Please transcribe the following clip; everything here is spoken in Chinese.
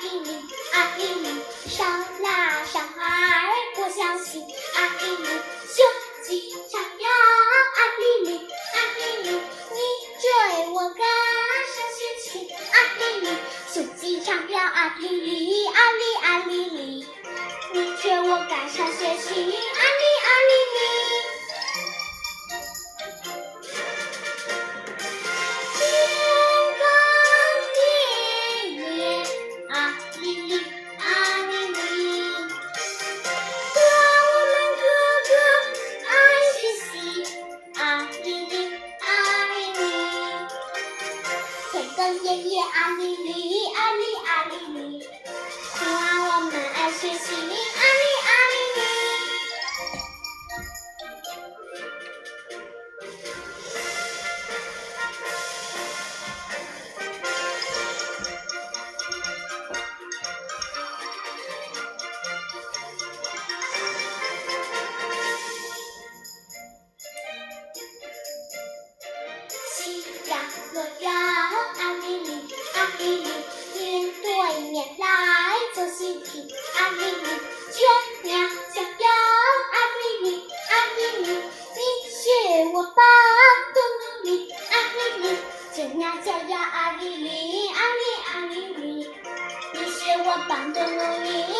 阿里里阿里里手拉手儿过小溪阿里里胸肌长掉阿里里阿里里你追我赶上学习阿里里胸肌长掉阿里里阿哩阿哩里你追我赶上学习我棒动你啊哩哩真呀真呀啊哩哩啊哩啊哩哩你是我棒动哩